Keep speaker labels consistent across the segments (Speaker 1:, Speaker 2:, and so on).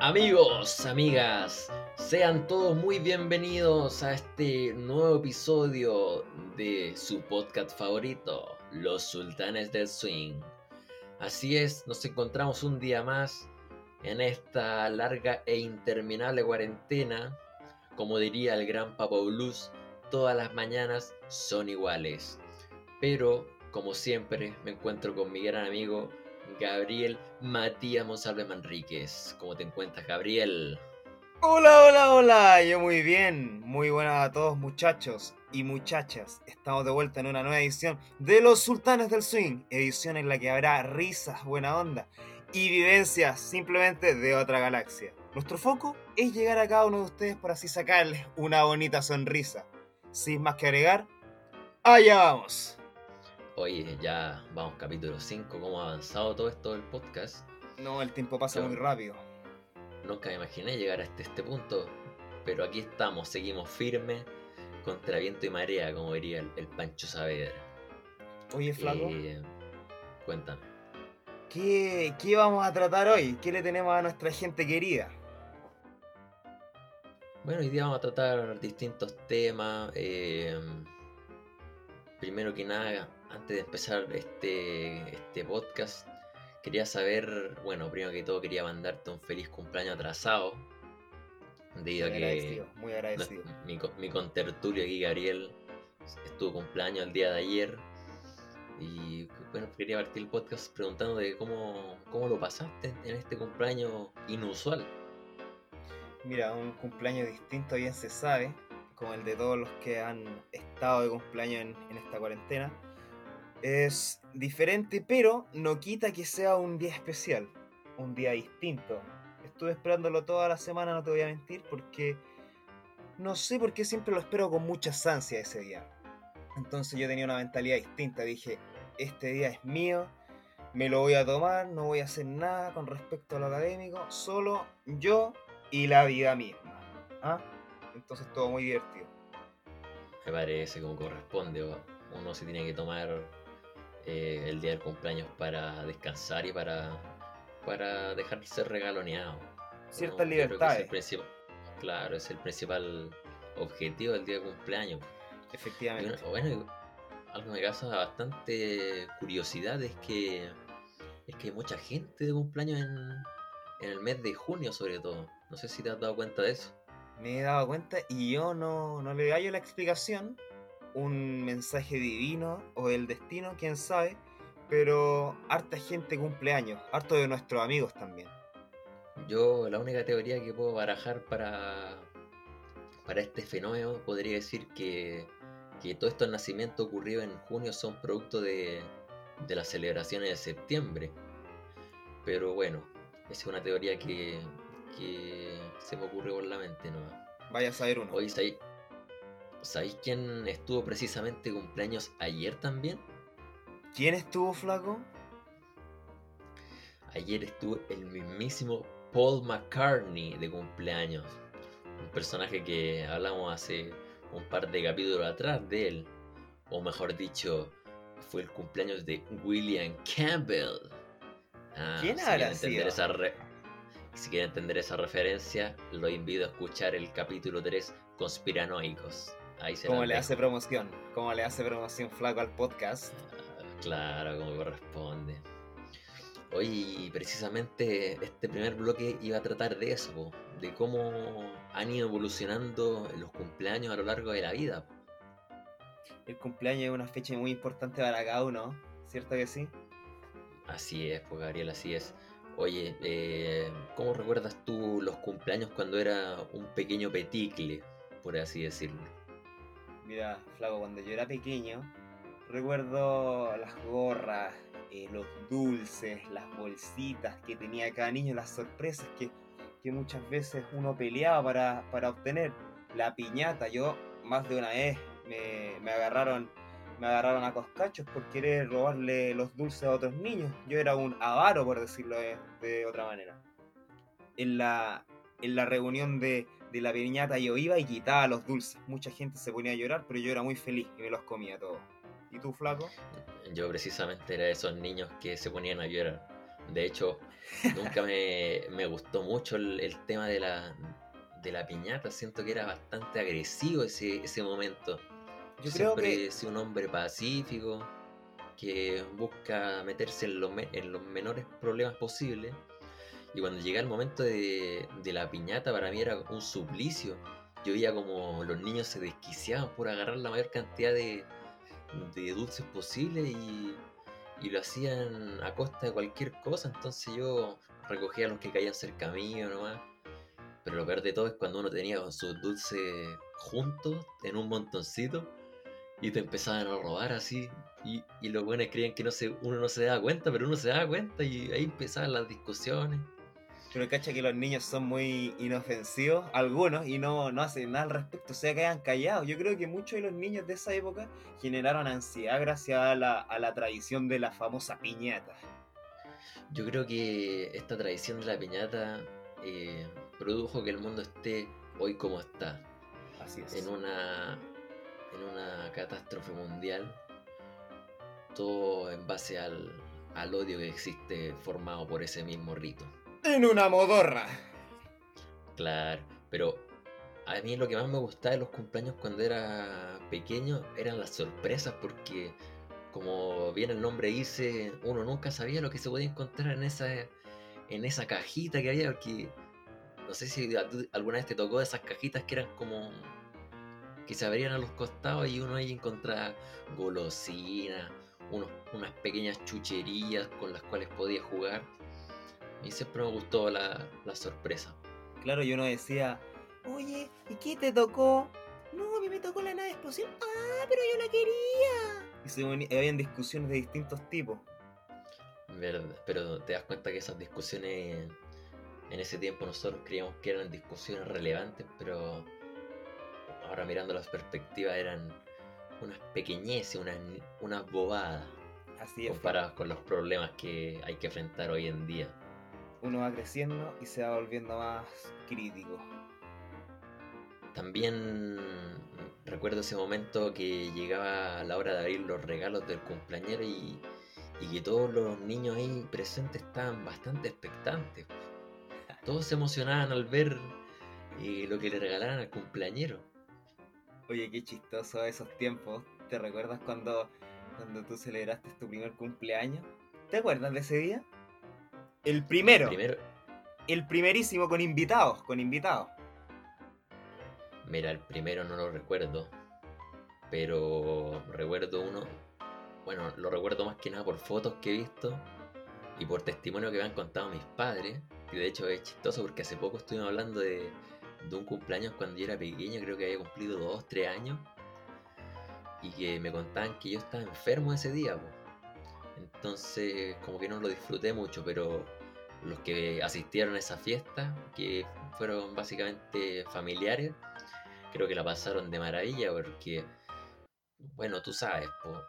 Speaker 1: Amigos, amigas, sean todos muy bienvenidos a este nuevo episodio de su podcast favorito, Los Sultanes del Swing. Así es, nos encontramos un día más en esta larga e interminable cuarentena. Como diría el gran Papo Blues, todas las mañanas son iguales. Pero, como siempre, me encuentro con mi gran amigo Gabriel Matías Monsalve Manríquez. ¿Cómo te encuentras, Gabriel?
Speaker 2: Hola, hola, hola. Yo muy bien. Muy buenas a todos, muchachos y muchachas. Estamos de vuelta en una nueva edición de Los Sultanes del Swing. Edición en la que habrá risas, buena onda y vivencias simplemente de otra galaxia. Nuestro foco es llegar a cada uno de ustedes para así sacarles una bonita sonrisa. Sin más que agregar, allá vamos.
Speaker 1: Oye, ya vamos capítulo 5, cómo ha avanzado todo esto del podcast.
Speaker 2: No, el tiempo pasa muy rápido.
Speaker 1: Nunca me imaginé llegar hasta este punto, pero aquí estamos, seguimos firmes, contra viento y marea, como diría el, el Pancho Saavedra.
Speaker 2: Oye, Flaco,
Speaker 1: Eh, cuéntame.
Speaker 2: ¿qué, ¿qué vamos a tratar hoy? ¿Qué le tenemos a nuestra gente querida?
Speaker 1: Bueno, hoy día vamos a tratar distintos temas. eh, primero que nada, antes de empezar este, este podcast, quería saber, bueno, primero que todo quería mandarte un feliz cumpleaños atrasado. Debido
Speaker 2: Muy
Speaker 1: a que
Speaker 2: agradecido, muy agradecido.
Speaker 1: mi, co- mi contertulio aquí, Gabriel, estuvo cumpleaños el día de ayer. Y bueno, quería partir el podcast preguntando de cómo, cómo lo pasaste en este cumpleaños inusual.
Speaker 2: Mira, un cumpleaños distinto bien se sabe, como el de todos los que han estado de cumpleaños en, en esta cuarentena. Es diferente, pero no quita que sea un día especial, un día distinto. Estuve esperándolo toda la semana, no te voy a mentir, porque no sé por qué siempre lo espero con mucha ansia ese día. Entonces yo tenía una mentalidad distinta, dije, este día es mío, me lo voy a tomar, no voy a hacer nada con respecto a lo académico, solo yo y la vida misma. ¿ah? Entonces todo muy divertido.
Speaker 1: Me parece como corresponde. Uno se tiene que tomar eh, el día del cumpleaños para descansar y para, para dejarse regaloneado.
Speaker 2: Ciertas
Speaker 1: Yo creo que es el
Speaker 2: libertades,
Speaker 1: claro, es el principal objetivo del día de cumpleaños.
Speaker 2: Efectivamente.
Speaker 1: bueno, algo que me causa bastante curiosidad es que es que hay mucha gente de cumpleaños en, en el mes de junio sobre todo. No sé si te has dado cuenta de eso.
Speaker 2: Me he dado cuenta y yo no, no le hallo la explicación, un mensaje divino o del destino, quién sabe, pero harta gente cumple años, harto de nuestros amigos también.
Speaker 1: Yo la única teoría que puedo barajar para, para este fenómeno podría decir que, que todos estos nacimientos ocurridos en junio son producto de, de las celebraciones de septiembre. Pero bueno, esa es una teoría que, que se me ocurrió por la mente nomás.
Speaker 2: Vaya a saber uno.
Speaker 1: Oye, ¿sabéis, ¿sabéis quién estuvo precisamente cumpleaños ayer también?
Speaker 2: ¿Quién estuvo flaco?
Speaker 1: Ayer estuvo el mismísimo Paul McCartney de cumpleaños. Un personaje que hablamos hace un par de capítulos atrás de él. O mejor dicho, fue el cumpleaños de William Campbell. Ah,
Speaker 2: ¿Quién
Speaker 1: si
Speaker 2: habrá sido?
Speaker 1: esa Si quieren entender esa referencia, lo invito a escuchar el capítulo 3, Conspiranoicos. Ahí se
Speaker 2: ¿Cómo
Speaker 1: las
Speaker 2: le
Speaker 1: dejo.
Speaker 2: hace promoción? ¿Cómo le hace promoción flaco al podcast?
Speaker 1: Ah, Claro, como corresponde. Oye, precisamente este primer bloque iba a tratar de eso, de cómo han ido evolucionando los cumpleaños a lo largo de la vida.
Speaker 2: El cumpleaños es una fecha muy importante para cada uno, ¿cierto que sí?
Speaker 1: Así es, pues Gabriel, así es. Oye, eh, ¿cómo recuerdas tú los cumpleaños cuando era un pequeño peticle, por así decirlo?
Speaker 2: Mira, Flaco, cuando yo era pequeño, recuerdo las gorras, eh, los dulces, las bolsitas que tenía cada niño, las sorpresas que, que muchas veces uno peleaba para, para obtener. La piñata, yo más de una vez me, me agarraron me agarraron a coscachos por querer robarle los dulces a otros niños. Yo era un avaro, por decirlo de, de otra manera. En la, en la reunión de, de la piñata yo iba y quitaba los dulces. Mucha gente se ponía a llorar, pero yo era muy feliz y me los comía todos. ¿Y tú, flaco?
Speaker 1: Yo precisamente era de esos niños que se ponían a llorar. De hecho, nunca me, me gustó mucho el, el tema de la, de la piñata. Siento que era bastante agresivo ese, ese momento. Yo, creo siempre que... he sido un hombre pacífico que busca meterse en, lo me- en los menores problemas posibles. Y cuando llega el momento de, la piñata, para mí era un suplicio. Yo veía como los niños se desquiciaban por agarrar la mayor cantidad de, dulces posible y, y lo hacían a costa de cualquier cosa. Entonces yo recogía los que caían cerca mío nomás. Pero lo peor de todo es cuando uno tenía sus dulces juntos en un montoncito y te empezaban a robar así. Y, y los buenos creían que no se, uno no se daba cuenta, pero uno se daba cuenta y ahí empezaban las discusiones.
Speaker 2: Pero cacha que los niños son muy inofensivos, algunos, y no, no hacen nada al respecto, o sea, quedan callados. Yo creo que muchos de los niños de esa época generaron ansiedad gracias a la, a la tradición de la famosa piñata.
Speaker 1: Yo creo que esta tradición de la piñata eh, produjo que el mundo esté hoy como está,
Speaker 2: Así es.
Speaker 1: en una, en una catástrofe mundial, todo en base al, al odio que existe formado por ese mismo rito.
Speaker 2: En una modorra.
Speaker 1: Claro, pero a mí lo que más me gustaba de los cumpleaños cuando era pequeño eran las sorpresas porque como bien el nombre dice, uno nunca sabía lo que se podía encontrar en esa en esa cajita que había porque no sé si alguna vez te tocó esas cajitas que eran como que se abrían a los costados y uno ahí encontraba golosinas, unas pequeñas chucherías con las cuales podía jugar. Y siempre me gustó la, la sorpresa.
Speaker 2: Claro, y uno decía, oye, ¿y qué te tocó? No, a mí me tocó la nave explosión. Ah, pero yo la quería. Y se uni- habían discusiones de distintos tipos.
Speaker 1: Verdad, pero te das cuenta que esas discusiones en ese tiempo nosotros creíamos que eran discusiones relevantes, pero ahora mirando las perspectivas eran unas pequeñeces, unas, unas bobadas
Speaker 2: Así es.
Speaker 1: comparadas con los problemas que hay que enfrentar hoy en día.
Speaker 2: Uno va creciendo y se va volviendo más crítico.
Speaker 1: También recuerdo ese momento que llegaba la hora de abrir los regalos del cumpleañero y, y que todos los niños ahí presentes estaban bastante expectantes. Todos se emocionaban al ver eh, lo que le regalaran al cumpleañero.
Speaker 2: Oye, qué chistoso esos tiempos. ¿Te recuerdas cuando, cuando tú celebraste tu primer cumpleaños? ¿Te acuerdas de ese día? El primero.
Speaker 1: Primero,
Speaker 2: El primerísimo con invitados, con invitados.
Speaker 1: mira, el primero no lo recuerdo, pero recuerdo uno, bueno, lo recuerdo más que nada por fotos que he visto y por testimonio que me han contado mis padres, que de hecho es chistoso porque hace poco estuvimos hablando de, de un cumpleaños cuando yo era pequeño, creo que había cumplido 2, 3 años, y que me contaban que yo estaba enfermo ese día, po. Entonces como que no lo disfruté mucho, pero los que asistieron a esa fiesta, que fueron básicamente familiares, creo que la pasaron de maravilla porque, bueno, tú sabes, po,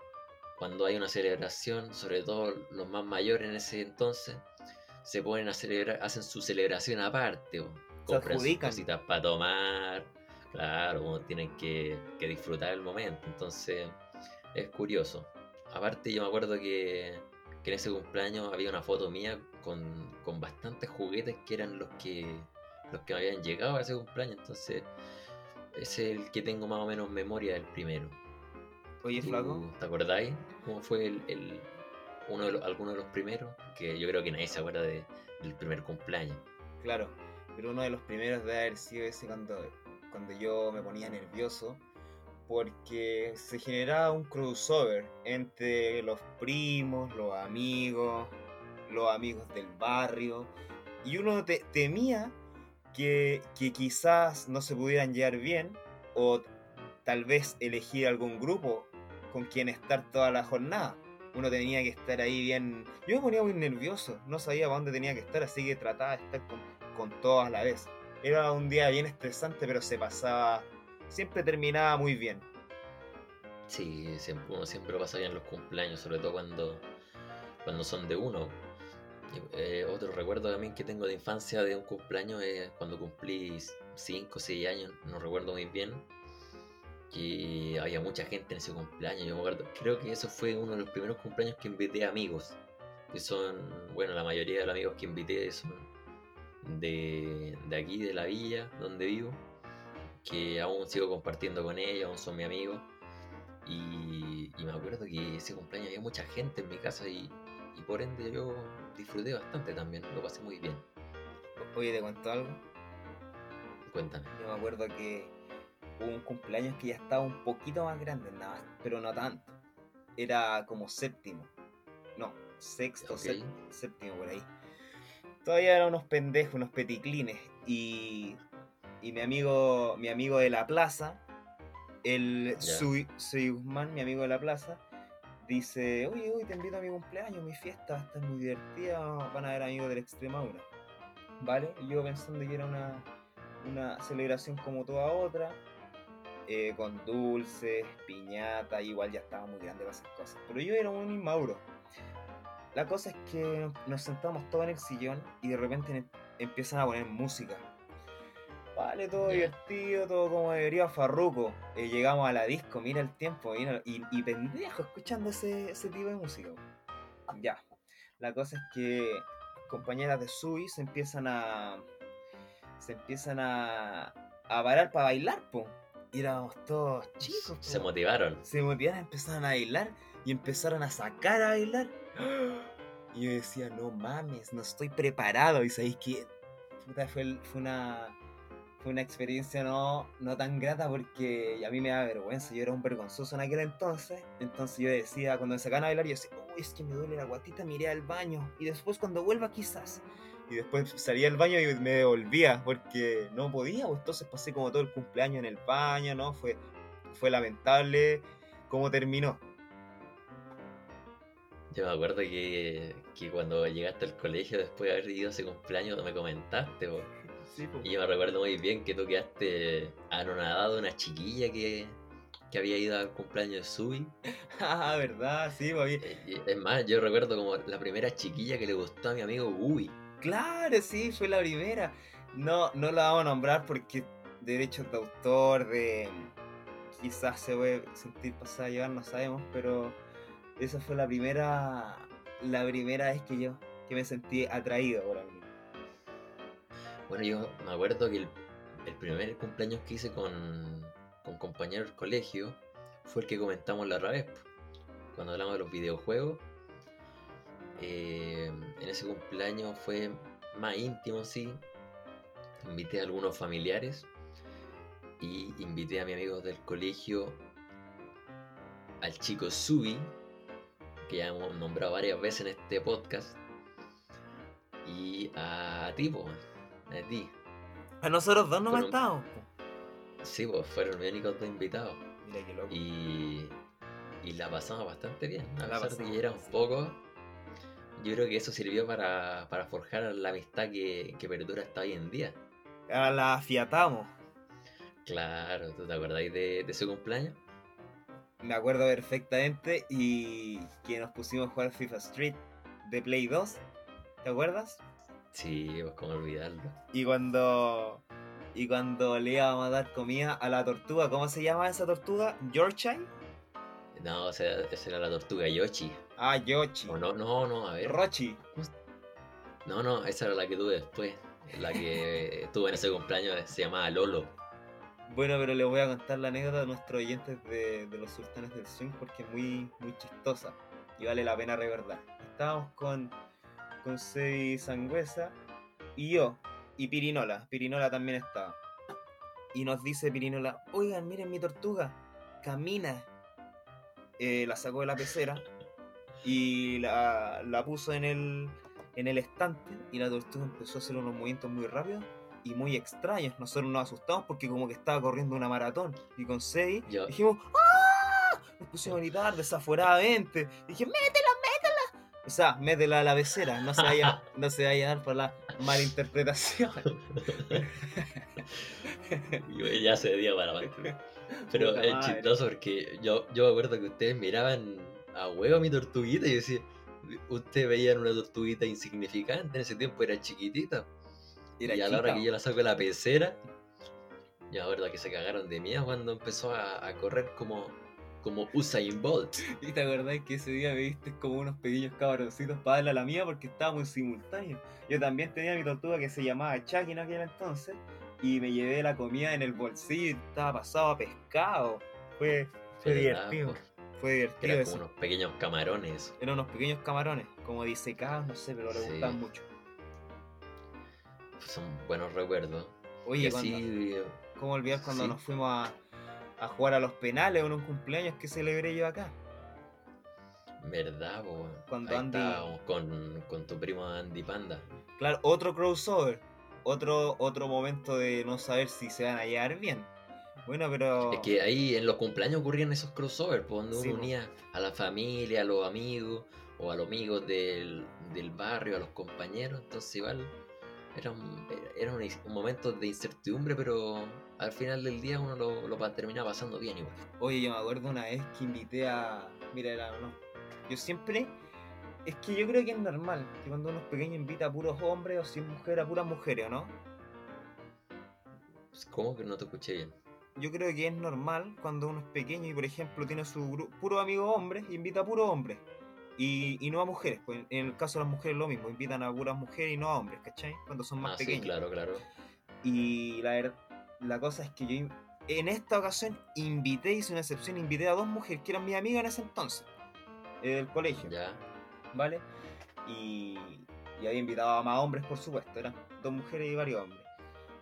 Speaker 1: cuando hay una celebración, sobre todo los más mayores en ese entonces, se ponen a celebrar, hacen su celebración aparte, po, compran sus cositas para tomar, claro, tienen que, que disfrutar el momento, entonces es curioso. Aparte yo me acuerdo que, que en ese cumpleaños había una foto mía con, con bastantes juguetes que eran los que los que me habían llegado a ese cumpleaños, entonces es el que tengo más o menos memoria del primero.
Speaker 2: Oye,
Speaker 1: ¿Tú
Speaker 2: flaco.
Speaker 1: ¿Te acordáis cómo fue el, el- uno de los, alguno de los primeros? Que yo creo que nadie se acuerda de- del primer cumpleaños.
Speaker 2: Claro, pero uno de los primeros debe haber sido ese cuando, cuando yo me ponía nervioso porque se generaba un crossover entre los primos, los amigos, los amigos del barrio y uno te- temía que, que quizás no se pudieran llevar bien o tal vez elegir algún grupo con quien estar toda la jornada. Uno tenía que estar ahí bien... Yo me ponía muy nervioso, no sabía para dónde tenía que estar, así que trataba de estar con, con todos a la vez. Era un día bien estresante, pero se pasaba... Siempre terminaba muy bien.
Speaker 1: Sí, siempre, uno siempre pasa bien los cumpleaños, sobre todo cuando, cuando son de uno. Y, eh, otro recuerdo también que tengo de infancia de un cumpleaños es cuando cumplí 5 o 6 años, no recuerdo muy bien, que había mucha gente en ese cumpleaños. Yo me acuerdo, creo que eso fue uno de los primeros cumpleaños que invité amigos. que son, bueno, la mayoría de los amigos que invité son de, de aquí, de la villa donde vivo, que aún sigo compartiendo con ellos, aún son mis amigos. Y, y me acuerdo que ese cumpleaños había mucha gente en mi casa y, y por ende yo disfruté bastante también, lo pasé muy bien.
Speaker 2: Oye, ¿te cuento algo?
Speaker 1: Cuéntame.
Speaker 2: Yo me acuerdo que hubo un cumpleaños que ya estaba un poquito más grande, nada más, pero no tanto. Era como séptimo. No, sexto,
Speaker 1: Ok.
Speaker 2: sép- séptimo por ahí. Todavía eran unos pendejos, unos peticlines. Y, y mi amigo, mi amigo de la plaza, el
Speaker 1: Ya.
Speaker 2: Sui, Sui Guzmán, mi amigo de la plaza, dice, oye, hoy te invito a mi cumpleaños, mi fiesta va a estar muy divertida, van a ver amigos de la Extremadura. ¿Vale? Y yo pensando que era una, una celebración como toda otra, eh, con dulces, piñata, igual ya estaba muy grande para esas cosas. Pero yo era un inmauro. La cosa es que nos sentamos todos en el sillón y de repente em- empiezan a poner música. Vale, todo
Speaker 1: Ya.
Speaker 2: divertido, todo como debería Farruco. Eh, llegamos a la disco, mira el tiempo, mira, y, y pendejo escuchando ese, ese tipo de música. Ya. La cosa es que compañeras de Sui se empiezan a. se empiezan a. a parar para bailar, po. Y éramos todos chicos.
Speaker 1: Se
Speaker 2: po.
Speaker 1: motivaron.
Speaker 2: Se motivaron, empezaron a bailar y empezaron a sacar a bailar. Y yo decía, no mames, no estoy preparado. Y sabéis que puta, fue, fue una fue una experiencia no, no tan grata porque a mí me da vergüenza. Yo era un vergonzoso en aquel entonces. Entonces yo decía, cuando me sacaban a bailar, yo decía, uy, es que me duele la guatita, me iré al baño. Y después cuando vuelva quizás. Y después salía del baño y me devolvía porque no podía. pues, Entonces pasé como todo el cumpleaños en el baño, ¿no? Fue, fue lamentable cómo terminó.
Speaker 1: Yo me acuerdo que, que cuando llegaste al colegio después de haber ido a ese cumpleaños me comentaste, po.
Speaker 2: Sí, pues.
Speaker 1: y yo me recuerdo muy bien que tú quedaste anonadado de una chiquilla que, que había ido al cumpleaños de Subi.
Speaker 2: Ah, verdad, sí, pues,
Speaker 1: Eh, Es más, yo recuerdo como la primera chiquilla que le gustó a mi amigo Ubi.
Speaker 2: Claro, sí, fue la primera. No, no la vamos a nombrar porque derechos de autor, de quizás se puede sentir pasada a llevar, no sabemos, pero esa fue la primera, la primera vez que yo que me sentí atraído por alguien.
Speaker 1: Bueno, yo me acuerdo que el, primer cumpleaños que hice con, con compañeros del colegio fue el que comentamos la otra vez, cuando hablamos de los videojuegos. Eh, en ese cumpleaños fue más íntimo, sí. Invité a algunos familiares y invité a mis amigos del colegio, al chico Subi, que ya hemos nombrado varias veces en este podcast, y a ti, po, a ti.
Speaker 2: A nosotros dos no
Speaker 1: Fueron-
Speaker 2: estábamos.
Speaker 1: Sí, pues fueron mis únicos dos invitados.
Speaker 2: Mira qué loco.
Speaker 1: Y, y la pasamos bastante bien. A
Speaker 2: La
Speaker 1: pesar de que éramos
Speaker 2: bien.
Speaker 1: pocos, yo creo que eso sirvió para, para forjar la amistad que, que perdura hasta hoy en día.
Speaker 2: Ahora la afiatamos.
Speaker 1: Claro, ¿tú te acordáis de, de su cumpleaños?
Speaker 2: Me acuerdo perfectamente y que nos pusimos a jugar FIFA Street de Play 2. ¿Te acuerdas?
Speaker 1: Sí, pues cómo olvidarlo.
Speaker 2: Y cuando. Y cuando le íbamos a dar comida a la tortuga, ¿cómo se llama esa tortuga? ¿Yorkshire?
Speaker 1: No, esa era la tortuga Yoshi.
Speaker 2: Ah, Yoshi.
Speaker 1: O no, no, no, a ver.
Speaker 2: Rochi.
Speaker 1: No, no, esa era la que tuve después. La que tuve en ese cumpleaños se llamaba Lolo.
Speaker 2: Bueno, pero les voy a contar la anécdota a nuestros oyentes de, de los sultanes del swing porque es muy, muy chistosa y vale la pena recordar. Estábamos con, Sebi Sangüesa y yo, y Pirinola. Pirinola también estaba. Y nos dice Pirinola, oigan, miren mi tortuga, camina. Eh, la sacó de la pecera y la, la puso en el, en el estante y la tortuga empezó a hacer unos movimientos muy rápidos y muy extraños. Nosotros nos asustamos porque como que estaba corriendo una maratón. Y con Sebi
Speaker 1: Yo-
Speaker 2: dijimos ¡Ah! Nos pusimos a gritar desaforadamente. Dije, métela. O sea, métela a la pecera. No se vaya, no se vaya a dar por la malinterpretación.
Speaker 1: Ya se día para. Pero
Speaker 2: Puta
Speaker 1: es
Speaker 2: madre.
Speaker 1: chistoso porque yo, yo me acuerdo que ustedes miraban a huevo a mi tortuguita y yo decía, ustedes veían una tortuguita insignificante, en ese tiempo era chiquitita.
Speaker 2: Era
Speaker 1: y a la hora que yo la saco de la pecera, yo me acuerdo que se cagaron de miedo cuando empezó a, a correr como, como Usain Bolt.
Speaker 2: ¿Y te acordás que ese día me viste como unos pequeños cabroncitos para darle a la mía porque estábamos en simultáneo? Yo también tenía mi tortuga que se llamaba Chucky en aquel entonces y me llevé la comida en el bolsillo y estaba pasado a pescado. Fue, fue
Speaker 1: ¿Verdad,
Speaker 2: divertido.
Speaker 1: po?
Speaker 2: Fue divertido
Speaker 1: Eran
Speaker 2: eso.
Speaker 1: como unos pequeños camarones.
Speaker 2: Eran unos pequeños camarones, como disecados, no sé, pero le
Speaker 1: Sí.
Speaker 2: gustaban mucho.
Speaker 1: Son buenos recuerdos.
Speaker 2: Oye, cuando-
Speaker 1: así,
Speaker 2: ¿cómo olvidar cuando
Speaker 1: sí.
Speaker 2: nos fuimos a, a jugar a los penales en un cumpleaños que celebré yo acá?
Speaker 1: ¿verdad, po?
Speaker 2: Cuando
Speaker 1: Ahí
Speaker 2: Andy-
Speaker 1: con, con tu primo Andy Panda.
Speaker 2: Claro, otro crossover. Otro, otro momento de no saber si se van a llevar bien. Bueno, pero.
Speaker 1: Es que ahí en los cumpleaños ocurrían esos crossovers, pues, donde
Speaker 2: Sí,
Speaker 1: uno unía a la familia, a los amigos, o a los amigos del, del barrio, a los compañeros. Entonces, igual, era un, era un, un momento de incertidumbre, pero al final del día uno lo, lo terminaba pasando bien igual.
Speaker 2: Oye, yo me acuerdo una vez que invité a. Mira, era, no. Yo siempre. Es que yo creo que es normal que cuando uno es pequeño invita a puros hombres o si es mujer a puras mujeres, ¿o no?
Speaker 1: Pues, ¿Cómo que no te escuché bien?
Speaker 2: Yo creo que es normal cuando uno es pequeño y, por ejemplo, tiene su puro amigo hombre, invita a puros hombres. Y, y no a mujeres. Pues en el caso de las mujeres lo mismo, invitan a puras mujeres y no a hombres, ¿cachai? Cuando son más
Speaker 1: Ah, sí,
Speaker 2: pequeños.
Speaker 1: claro, claro.
Speaker 2: Y la, la cosa es que yo in- en esta ocasión invité, hice una excepción, invité a dos mujeres que eran mis amigas en ese entonces, del colegio,
Speaker 1: Ya.
Speaker 2: ¿vale? Y, y había invitado a más hombres, por supuesto, eran dos mujeres y varios hombres.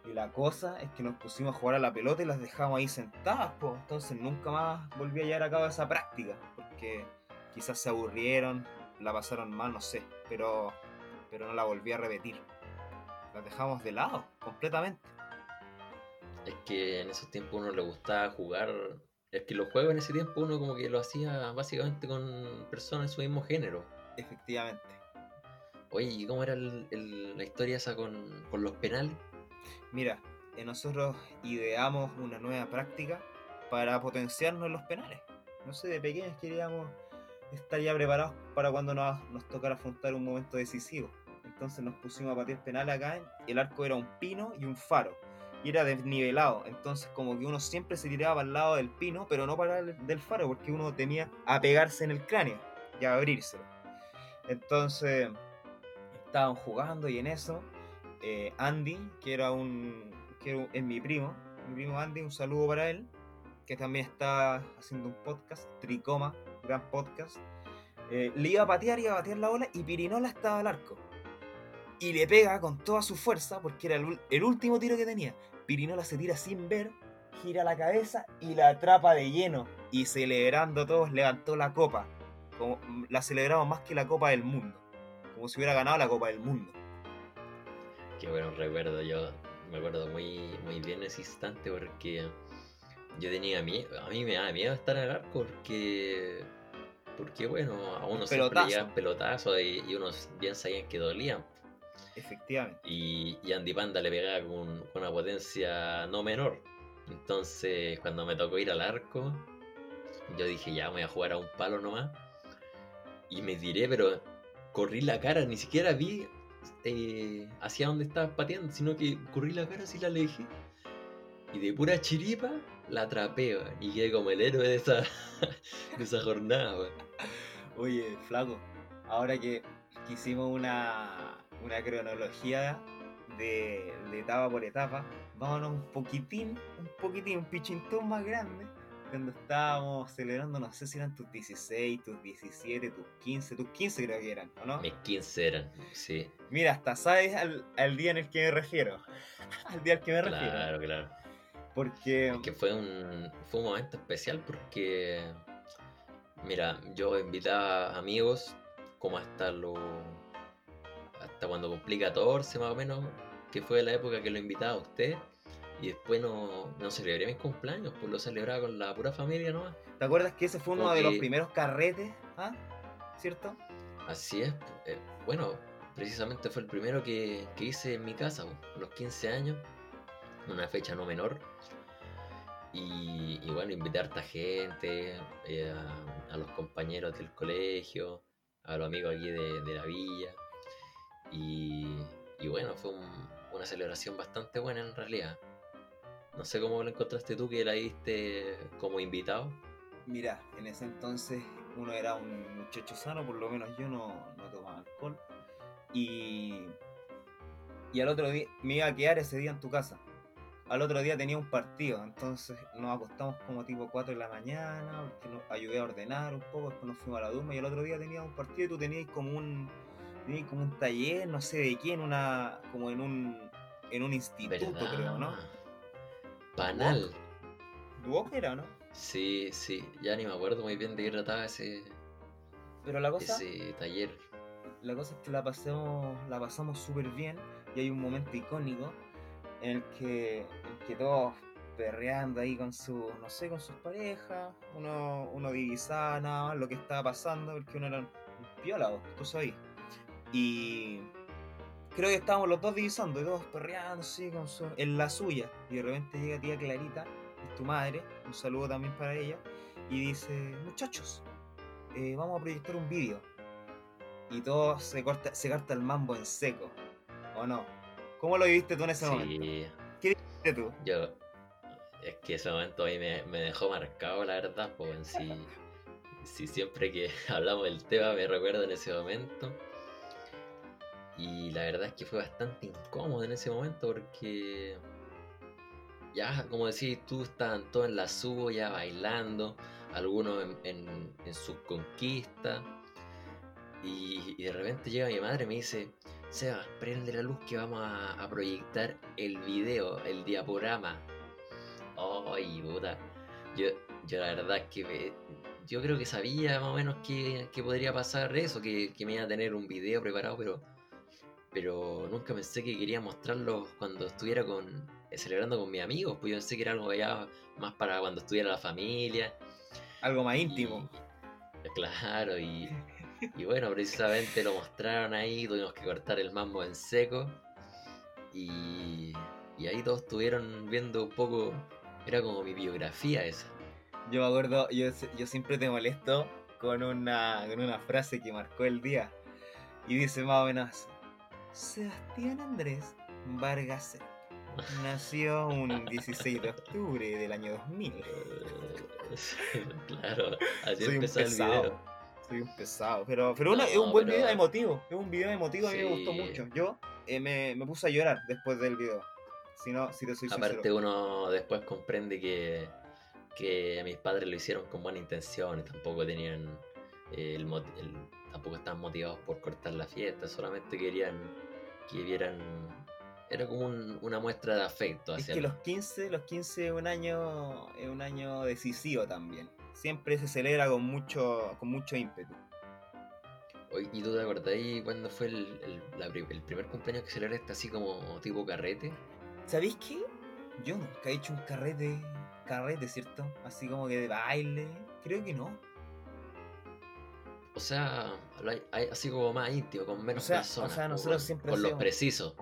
Speaker 2: Y la cosa es que nos pusimos a jugar a la pelota y las dejamos ahí sentadas, pues. Entonces nunca más volví a llevar a cabo esa práctica, porque quizás se aburrieron, la pasaron mal, no sé, pero, pero no la volví a repetir. Las dejamos de lado, completamente.
Speaker 1: Es que en esos tiempos uno le gustaba jugar. Es que los juegos en ese tiempo uno como que lo hacía básicamente con personas de su mismo género.
Speaker 2: Efectivamente.
Speaker 1: Oye, ¿y cómo era el- el- la historia esa con, con los penales?
Speaker 2: Mira, eh, nosotros ideamos una nueva práctica para potenciarnos en los penales. No sé, de pequeños queríamos estar ya preparados para cuando nos, nos tocara afrontar un momento decisivo. Entonces nos pusimos a patear penal acá. El arco era un pino y un faro. Y era desnivelado. Entonces como que uno siempre se tiraba para el lado del pino, pero no para el del faro, porque uno temía a pegarse en el cráneo y a abrírselo. Entonces estaban jugando y en eso eh, Andy, que era un. que es mi primo, mi primo Andy, un saludo para él, que también está haciendo un podcast, Tricoma, gran podcast. eh, le iba a patear, iba a patear la bola y Pirinola estaba al arco. Y le pega con toda su fuerza, porque era el, último tiro que tenía. Pirinola se tira sin ver, gira la cabeza y la atrapa de lleno. Y celebrando todos, levantó la copa. Como, la celebramos más que la Copa del Mundo. Como si hubiera ganado la Copa del Mundo.
Speaker 1: Qué bueno recuerdo, yo me acuerdo muy, muy bien ese instante porque yo tenía miedo, a mí me daba miedo estar el arco porque, porque bueno, a uno siempre
Speaker 2: pelotazo.
Speaker 1: llegan pelotazos y, y unos bien sabían que dolían.
Speaker 2: Efectivamente.
Speaker 1: Y, y Andy Panda le pegaba con, con una potencia no menor. Entonces, cuando me tocó ir al arco, yo dije, ya voy a jugar a un palo nomás. Y me tiré, pero corrí la cara, ni siquiera vi eh, hacia dónde estaba pateando, sino que corrí la cara así la alejé. Y de pura chiripa la atrapé, y quedé como el héroe de esa, de esa jornada. weón.
Speaker 2: Oye, flaco, ahora que, que hicimos una, una cronología de, de etapa por etapa, vámonos un poquitín, un poquitín, un pichintón más grande, cuando estábamos celebrando, no sé si eran tus 16, tus 17, tus 15, tus 15 creo que eran, ¿o no?
Speaker 1: Mis 15 eran, sí.
Speaker 2: Mira, hasta sabes al, al día en el que me refiero. al día al que me refiero.
Speaker 1: Claro, claro.
Speaker 2: Porque,
Speaker 1: Es que fue un, fue un momento especial porque, mira, yo invitaba amigos como hasta lo, hasta cuando cumplí 14 más o menos, que fue la época que lo invitaba a usted, y después no, no celebré mis cumpleaños, pues lo celebraba con la pura familia nomás.
Speaker 2: ¿te acuerdas que ese fue uno de los primeros carretes? ¿Ah? ¿Cierto?
Speaker 1: Así es, eh, bueno, precisamente fue el primero que, que hice en mi casa, a los 15 años, una fecha no menor. Y, bueno, invité a harta gente, eh, a, los compañeros del colegio, a los amigos aquí de, de la villa. Y, y bueno, fue un- una celebración bastante buena en realidad. No sé cómo lo encontraste tú que la diste como invitado.
Speaker 2: Mira, en ese entonces uno era un muchacho sano, por lo menos yo no, no tomaba alcohol. Y, y al otro día me iba a quedar ese día en tu casa. Al otro día tenía un partido, entonces nos acostamos como tipo 4 de la mañana, porque nos ayudé a ordenar un poco, después nos fuimos a la Duma y el otro día teníamos un partido y tú tenías como un tenías como un taller, no sé de quién, una como en un en un instituto,
Speaker 1: ¿Verdad?
Speaker 2: creo, ¿no?
Speaker 1: Panal.
Speaker 2: ¿Duoc era, o no?
Speaker 1: Sí, sí, ya ni me acuerdo muy bien de qué trataba ese,
Speaker 2: Pero la cosa
Speaker 1: ese taller.
Speaker 2: La cosa es que la pasamos, la pasamos súper bien y hay un momento icónico en el que, en que todos perreando ahí con su, no sé, con sus parejas, uno, uno divisaba nada más lo que estaba pasando porque uno era un, vos, tú sabes. Y creo que estábamos los dos divisando y todos perreando así con su, en la suya. Y de repente llega tía Clarita, es tu madre, un saludo también para ella, y dice, muchachos, eh, vamos a proyectar un vídeo y todo se corta, se corta el mambo en seco, ¿o no? ¿Cómo lo viviste tú en ese momento?
Speaker 1: Sí,
Speaker 2: ¿Qué tú?
Speaker 1: yo. Es que ese momento ahí me, me dejó marcado, la verdad, en sí. Sí, siempre que hablamos del tema me recuerdo en ese momento. Y la verdad es que fue bastante incómodo en ese momento porque. Ya, como decís tú, estaban todos en la suya, bailando, algunos en, en, en sus conquistas. Y, y de repente llega mi madre y me dice, Sebas, prende la luz que vamos a, a proyectar el video, el diaporama. Ay, puta. Yo, yo la verdad es que me- yo creo que sabía más o menos que, que podría pasar eso, que, que me iba a tener un video preparado, pero, pero nunca pensé que quería mostrarlo cuando estuviera con, celebrando con mis amigos, pues yo pensé que era algo ya más para cuando estuviera la familia.
Speaker 2: Algo más íntimo.
Speaker 1: Y- claro, y, y bueno, precisamente lo mostraron ahí, tuvimos que cortar el mambo en seco. Y, y ahí todos estuvieron viendo un poco, era como mi biografía esa.
Speaker 2: Yo me acuerdo, yo, yo siempre te molesto con una, con una frase que marcó el día. Y dice más o menos Sebastián Andrés Vargas nació un 16 de octubre del año 2000.
Speaker 1: Eh, claro, así
Speaker 2: Soy
Speaker 1: empezó el video.
Speaker 2: Soy un pesado. Pero, pero una- es
Speaker 1: No,
Speaker 2: un buen
Speaker 1: pero-
Speaker 2: video emotivo. Es un video emotivo, a mí me
Speaker 1: Sí.
Speaker 2: gustó mucho. Yo eh, me, me puse a llorar después del video. Si no, si te soy
Speaker 1: Aparte
Speaker 2: sincero.
Speaker 1: uno después comprende que, que mis padres lo hicieron con buena intención tampoco tenían eh, el, el- tampoco estaban motivados por cortar la fiesta, solamente querían que vieran era como un- una muestra de afecto
Speaker 2: Es
Speaker 1: hacia
Speaker 2: que
Speaker 1: el-
Speaker 2: los 15, los 15 es un año, es un año decisivo también. Siempre se celebra con mucho, con mucho ímpetu.
Speaker 1: ¿Y tú te acordás ahí cuando fue el, el- la pri- el primer cumpleaños que celebraste así como tipo carrete?
Speaker 2: ¿Sabéis qué? Yo nunca he hecho un carrete, carrete, ¿cierto? Así como que de baile. Creo que no.
Speaker 1: O sea, lo hay- hay así como más íntimo, con menos
Speaker 2: O sea- o sea, nosotros
Speaker 1: con-
Speaker 2: siempre
Speaker 1: Con los
Speaker 2: hacemos-
Speaker 1: precisos.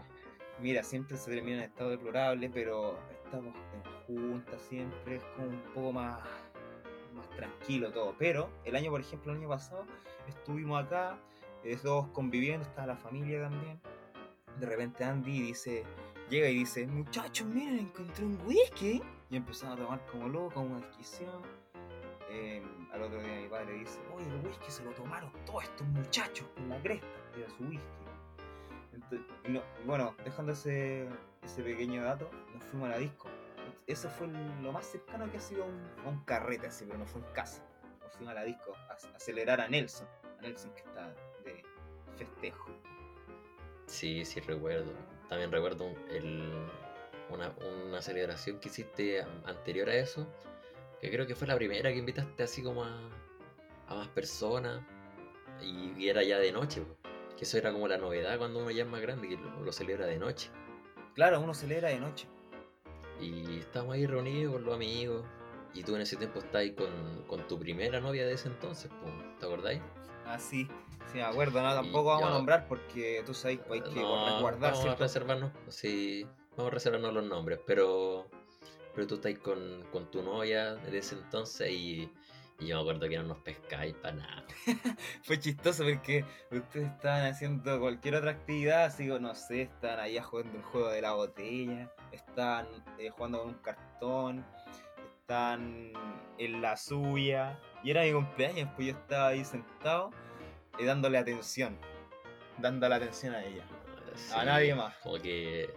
Speaker 2: Mira, siempre se termina en estado deplorable, pero estamos en junta siempre, es como un poco más, más tranquilo todo. Pero el año, por ejemplo, el año pasado, estuvimos acá, eh, todos conviviendo, estaba la familia también. De repente Andy dice, llega y dice, muchachos, miren, encontré un whisky. Y empezamos a tomar como loco, una desquición. Eh, al otro día mi padre dice, oye, el whisky se lo tomaron todos estos muchachos con la cresta, era su whisky. Bueno, dejando ese pequeño dato, nos fuimos a la disco. Eso fue lo más cercano que ha sido a un, un carrete así, pero no fue en casa. Nos fuimos a la disco a, a celebrar a Nelson, a Nelson que está de festejo.
Speaker 1: Sí, sí recuerdo. También recuerdo el- una, una celebración que hiciste anterior a eso, que creo que fue la primera que invitaste así como a, a más personas y, y era ya de noche, que eso era como la novedad cuando uno ya es más grande, que lo, lo celebra de noche.
Speaker 2: Claro, uno celebra de noche.
Speaker 1: Y estábamos ahí reunidos con los amigos y tú en ese tiempo ahí con, con tu primera novia de ese entonces, ¿te acordáis?
Speaker 2: Ah, sí, sí, me acuerdo, ¿no?
Speaker 1: Y
Speaker 2: Tampoco vamos a nombrar porque tú sabes que hay que
Speaker 1: No,
Speaker 2: resguardar
Speaker 1: vamos a reservarnos, sí, vamos a reservarnos los nombres, pero, pero tú estás con, con tu novia de ese entonces y, y yo me acuerdo que no nos pescáis para nada.
Speaker 2: Fue chistoso porque ustedes estaban haciendo cualquier otra actividad, así que no sé, estaban ahí jugando un juego de la botella, estaban eh, jugando con un cartón, estaban en la suya. Y era mi cumpleaños, pues yo estaba ahí sentado y dándole atención. Dándole atención a ella.
Speaker 1: Sí,
Speaker 2: A nadie más.
Speaker 1: Como que,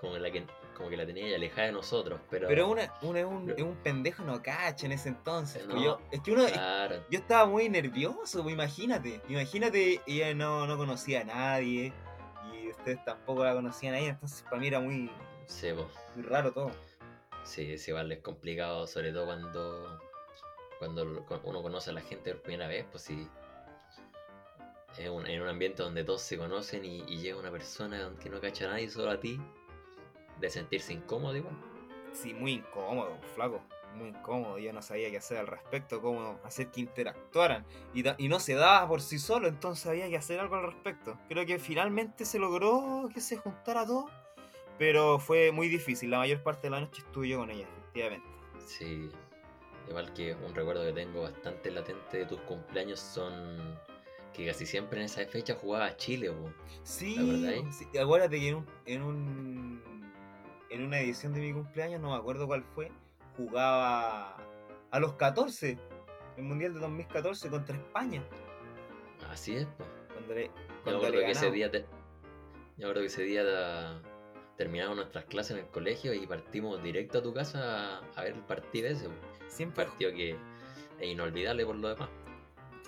Speaker 1: como la que, como que la tenía ahí alejada de nosotros, pero.
Speaker 2: Pero una, una es, un,
Speaker 1: Pero-
Speaker 2: es un pendejo no cacha en ese entonces. pues
Speaker 1: No,
Speaker 2: yo, es que uno,
Speaker 1: Claro,
Speaker 2: yo estaba muy nervioso, pues imagínate. Imagínate, ella no, no conocía a nadie. Y ustedes tampoco la conocían a ella. Entonces para mí era muy,
Speaker 1: sí,
Speaker 2: muy raro todo.
Speaker 1: Sí, sí, vale, es complicado, sobre todo cuando, cuando uno conoce a la gente por primera vez, pues sí. Es un- en un ambiente donde todos se conocen y, y llega una persona que no cacha a nadie, solo a ti, de sentirse incómodo igual.
Speaker 2: Sí, muy incómodo, flaco. Muy incómodo. Yo no sabía qué hacer al respecto, cómo hacer que interactuaran. Y, y no se daba por sí solo, entonces había que hacer algo al respecto. Creo que finalmente se logró que se juntara todo. Pero fue muy difícil. La mayor parte de la noche estuve yo con ella, efectivamente.
Speaker 1: Sí, igual que un recuerdo que tengo bastante latente de tus cumpleaños son que casi siempre en esa fecha jugaba Chile, po.
Speaker 2: Sí,
Speaker 1: ¿La verdad, eh?
Speaker 2: sí, acuérdate que en un, en un en una edición de mi cumpleaños, no me acuerdo cuál fue, jugaba a los 14, el Mundial de 2014 contra España.
Speaker 1: Así es.
Speaker 2: Cuando le,
Speaker 1: Yo
Speaker 2: cuando le
Speaker 1: que ese día, te- yo que ese día terminamos nuestras clases en el colegio y partimos directo a tu casa a, ver el partido ese, po. un
Speaker 2: Siempre,
Speaker 1: partido que es inolvidable por lo demás.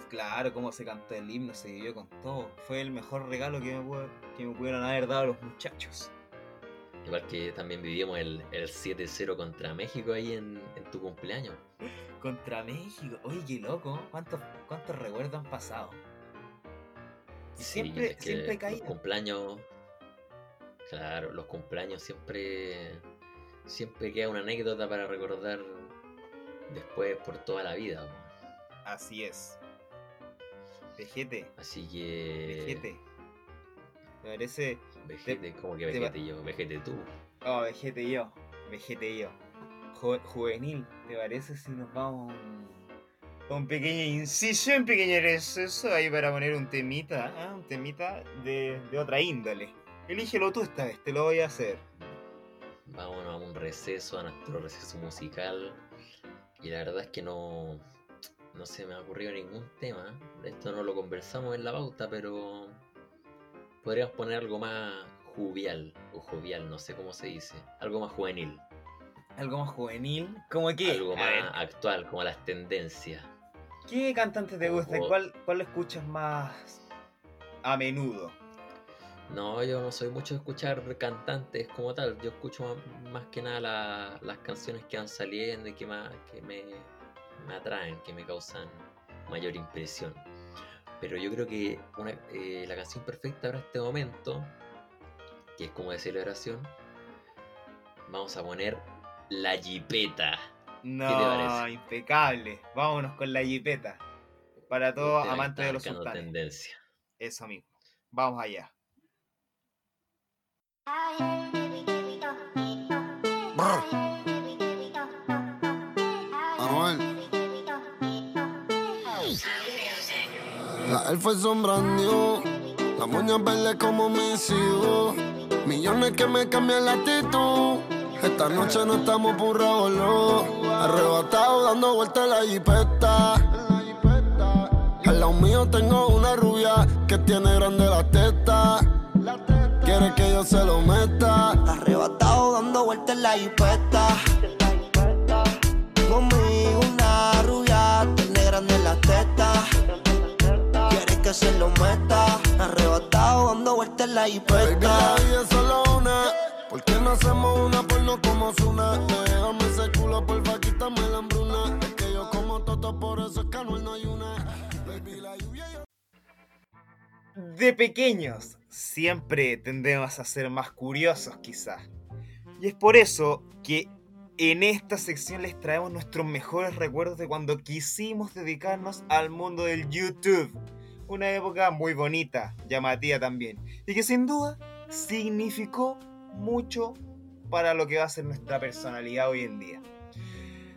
Speaker 2: claro, cómo se cantó el himno, se vivió con todo. Fue el mejor regalo que me, pudo- que me pudieron haber dado los muchachos.
Speaker 1: Igual que también vivimos el, el 7-0 contra México ahí en, en tu cumpleaños.
Speaker 2: Contra México. Oye, qué loco. ¿Cuántos, cuántos recuerdos han pasado?
Speaker 1: Sí,
Speaker 2: siempre,
Speaker 1: es que
Speaker 2: siempre
Speaker 1: Los cumpleaños. Claro, los cumpleaños siempre. Siempre queda una anécdota para recordar después por toda la vida.
Speaker 2: Así es. Vejete,
Speaker 1: Así que.
Speaker 2: vejete. Me parece.
Speaker 1: Vejete, como que
Speaker 2: te va-
Speaker 1: vejete yo, vejete tú.
Speaker 2: Oh, vejete yo. Vejete yo. Ju- juvenil, ¿te parece si nos vamos a un, pequeño inciso, un pequeño receso ahí para poner un temita, ¿ah? un temita de, de otra índole? Elígelo tú esta vez, te lo voy a hacer.
Speaker 1: Vámonos a un receso, a nuestro receso musical. Y la verdad es que no. No se me ha ocurrido ningún tema. Esto no lo conversamos en la pauta, pero. Podríamos poner algo más jovial. O jovial, no sé cómo se dice. Algo más juvenil.
Speaker 2: Algo más juvenil, ¿cómo qué?
Speaker 1: Algo
Speaker 2: A
Speaker 1: más
Speaker 2: ver,
Speaker 1: actual, como las tendencias.
Speaker 2: ¿Qué cantante te gusta? ¿Cuál, ¿Cuál escuchas más a menudo?
Speaker 1: No, yo no soy mucho de escuchar cantantes como tal. Yo escucho más, más que nada la- las canciones que van saliendo y que, más, que me, me atraen, que me causan mayor impresión. Pero yo creo que una- eh, la canción perfecta para este momento, que es como de celebración, vamos a poner La Jipeta.
Speaker 2: No,
Speaker 1: parece?
Speaker 2: impecable. Vámonos con la jipeta. Para todos
Speaker 1: Este
Speaker 2: amantes de los sultanes.
Speaker 1: tendencia.
Speaker 2: Eso mismo. Vamos allá.
Speaker 3: Anuel. La elfa es sombrando, la moña verde como mis hijos. Millones que me cambian la actitud. Esta noche no estamos burrados, no. Arrebatado dando vueltas en la jipeta. Al lado mío tengo una rubia que tiene grande la teta. Quiere que yo se lo meta.
Speaker 4: Arrebatado dando vueltas en la jipeta. Arrebatado dando vueltas en la
Speaker 3: Baby,
Speaker 4: jipeta.
Speaker 3: la vida es solo una. ¿Por qué no hacemos una porno como Zuna? Déjame ese culo, porfa, quítame la hambruna. Es que yo como toto, por eso es que Anuel no hay una. Baby, la lluvia ya-
Speaker 2: De pequeños, siempre tendemos a ser más curiosos quizás. Y es por eso que en esta sección les traemos nuestros mejores recuerdos de cuando quisimos dedicarnos al mundo del YouTube. Una época muy bonita, llamativa también. Y que sin duda significó mucho para lo que va a ser nuestra personalidad hoy en día.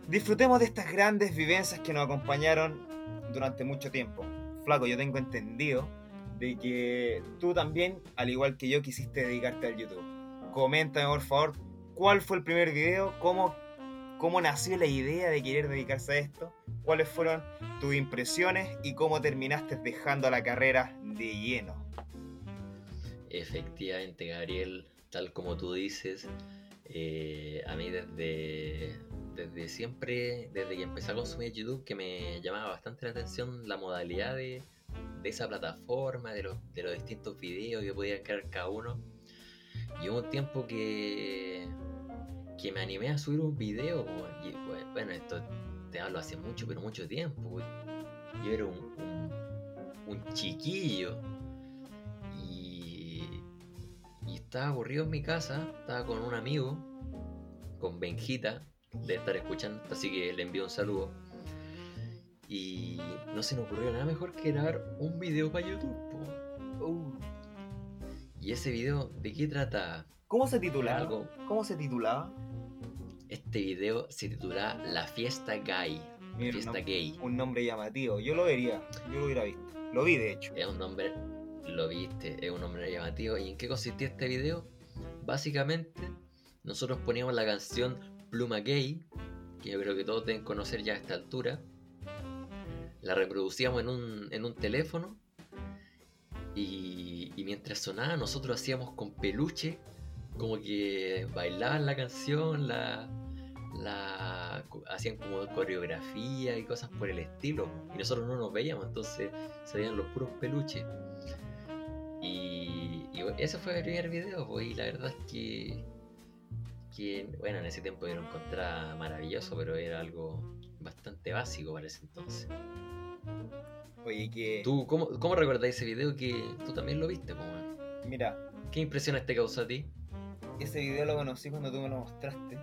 Speaker 2: Disfrutemos de estas grandes vivencias que nos acompañaron durante mucho tiempo. Flaco, yo tengo entendido de que tú también, al igual que yo, quisiste dedicarte al YouTube. Coméntame, por favor, cuál fue el primer video, cómo cómo nació la idea de querer dedicarse a esto, cuáles fueron tus impresiones y cómo terminaste dejando la carrera de lleno.
Speaker 1: Efectivamente, Gabriel, tal como tú dices, eh, a mí desde, desde siempre, desde que empecé a consumir YouTube, que me llamaba bastante la atención la modalidad de, esa plataforma, de los, de los distintos videos que podía crear cada uno. Y hubo un tiempo que, que me animé a subir un video. y, bueno, esto te hablo hace mucho, pero mucho tiempo. Yo era un, un, un chiquillo. Y, y estaba aburrido en mi casa. Estaba con un amigo, con Benjita, de estar escuchando. Así que le envío un saludo. Y no se me ocurrió nada mejor que grabar un video para YouTube.
Speaker 2: Uh,
Speaker 1: Y ese video, ¿de qué trata?
Speaker 2: ¿Cómo se titulaba? ¿Cómo se titulaba?
Speaker 1: Este video se titula La Fiesta Gay.
Speaker 2: Mira,
Speaker 1: Fiesta Gay.
Speaker 2: Un nombre llamativo. Yo lo vería. Yo lo hubiera visto. Lo vi, de hecho.
Speaker 1: Es un nombre, lo viste, es un nombre llamativo. ¿Y en qué consistía este video? Básicamente, nosotros poníamos la canción Pluma Gay, que yo creo que todos deben conocer ya a esta altura. La reproducíamos en un, en un teléfono. Y, y mientras sonaba, nosotros hacíamos con peluche, como que bailaban la canción, la, la hacían como coreografía y cosas por el estilo. Y nosotros no nos veíamos, entonces se veían los puros peluches. Y, y ese fue el primer video, pues, y la verdad es que, que, bueno, en ese tiempo yo lo encontraba maravilloso, pero era algo bastante básico para ese entonces.
Speaker 2: Oye, que.
Speaker 1: ¿Tú cómo, cómo recordáis ese video que tú también lo viste? weón?
Speaker 2: Mira,
Speaker 1: ¿Qué impresiones te causó a ti?
Speaker 2: ese video lo conocí cuando tú me lo mostraste.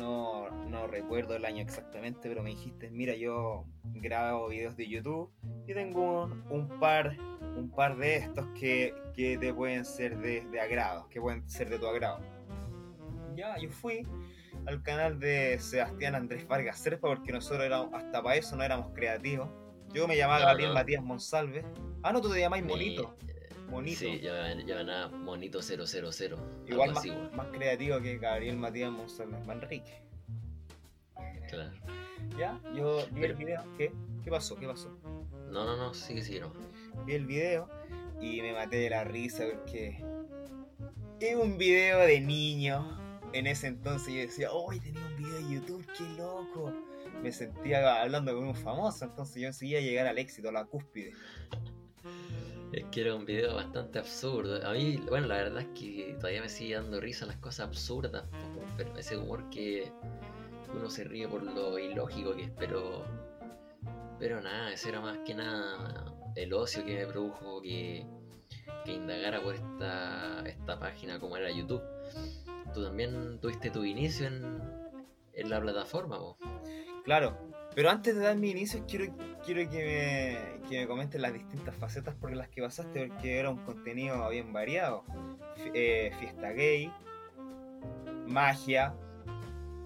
Speaker 2: No, no recuerdo el año exactamente, pero me dijiste, mira, yo grabo videos de YouTube y tengo un, un par, un par de estos que, que te pueden ser de, de agrado, que pueden ser de tu agrado. Ya, yo fui al canal de Sebastián Andrés Vargas Serpa porque nosotros éramos, hasta para eso no éramos creativos. Yo me llamaba Gabriel
Speaker 1: no.
Speaker 2: Matías Monsalve. Ah, no, tú te llamáis Monito. Monito.
Speaker 1: Sí, yo ganaba Monito 000.
Speaker 2: Igual más, más creativo que Gabriel Matías Monsalve Manrique.
Speaker 1: Claro.
Speaker 2: Ya, yo vi
Speaker 1: Pero-
Speaker 2: el video. ¿Qué? ¿Qué pasó? ¿Qué pasó?
Speaker 1: No, no, no, sí, sí, no.
Speaker 2: Vi el video y me maté de la risa porque es un video de niño. En ese entonces yo decía, ¡Uy, tenía un video de YouTube! ¡Qué loco! Me sentía hablando con un famoso, entonces yo enseguida llegar al éxito, a la cúspide.
Speaker 1: Es que era un video bastante absurdo. A mí, bueno, la verdad es que todavía me sigue dando risa las cosas absurdas, pero ese humor que uno se ríe por lo ilógico que es, pero. Pero nada, ese era más que nada el ocio que me produjo que, que indagara por esta, esta página como era YouTube. Tú también tuviste tu inicio en, en la plataforma, po.
Speaker 2: Claro, pero antes de dar mi inicio, quiero, quiero que, me, que me comenten las distintas facetas por las que pasaste, porque era un contenido bien variado. Eh, fiesta gay, magia,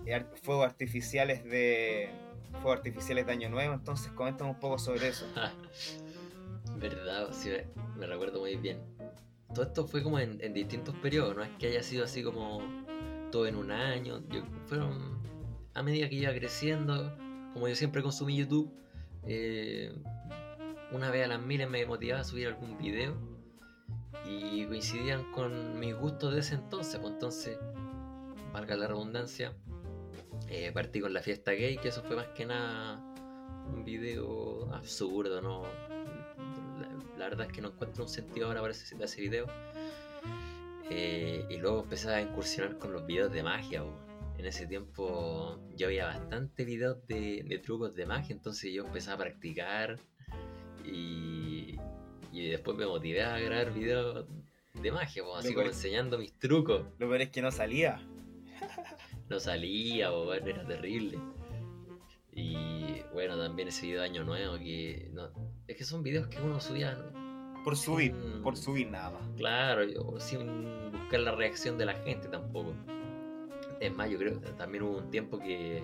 Speaker 2: eh, fuegos artificiales de fuegos artificiales de Año Nuevo, entonces coméntame un poco sobre eso.
Speaker 1: Verdad, sí, me- recuerdo muy bien. Todo esto fue como en, distintos periodos, no es que haya sido así como todo en un año. Fueron a medida que iba creciendo, como yo siempre consumí YouTube, eh, una vez a las miles me motivaba a subir algún video y coincidían con mis gustos de ese entonces, pues entonces, valga la redundancia, eh, partí con la fiesta gay, que eso fue más que nada un video absurdo, ¿no? La, verdad es que no encuentro un sentido ahora para ese, ese video. Eh, y luego empecé a incursionar con los videos de magia. bo. En ese tiempo yo había bastante videos de, de trucos de magia, entonces yo empecé a practicar y, y después me motivé a grabar videos de magia, así como enseñando mis trucos.
Speaker 2: Lo peor es que no salía.
Speaker 1: No salía, bueno, era terrible. Y bueno, también ese video de Año Nuevo que... No, es que son videos que uno subía...
Speaker 2: Por subir,
Speaker 1: Mm.
Speaker 2: por subir nada más.
Speaker 1: Claro, yo, sin buscar la reacción de la gente tampoco. Es más, yo creo que también hubo un tiempo que,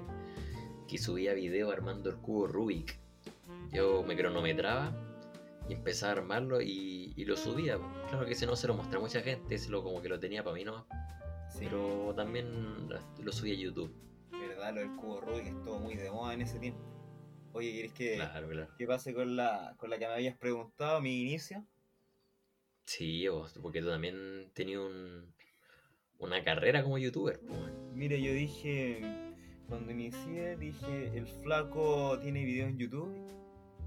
Speaker 1: que subía video armando el cubo Rubik. Yo me cronometraba y empezaba a armarlo y, y lo subía. Claro que ese no se lo mostré a mucha gente, ese lo como que lo tenía para mí nomás.
Speaker 2: Sí,
Speaker 1: Pero también lo subía a YouTube.
Speaker 2: ¿verdad? lo del cubo Rubik, estuvo muy de moda en ese tiempo. Oye, ¿quieres que,
Speaker 1: Claro, claro.
Speaker 2: que pase con la, con la que me habías preguntado, mi inicio?
Speaker 1: Sí, vos, porque tú también tenías un, una carrera como youtuber.
Speaker 2: Mire, yo dije, cuando inicié, dije, el flaco tiene videos en YouTube.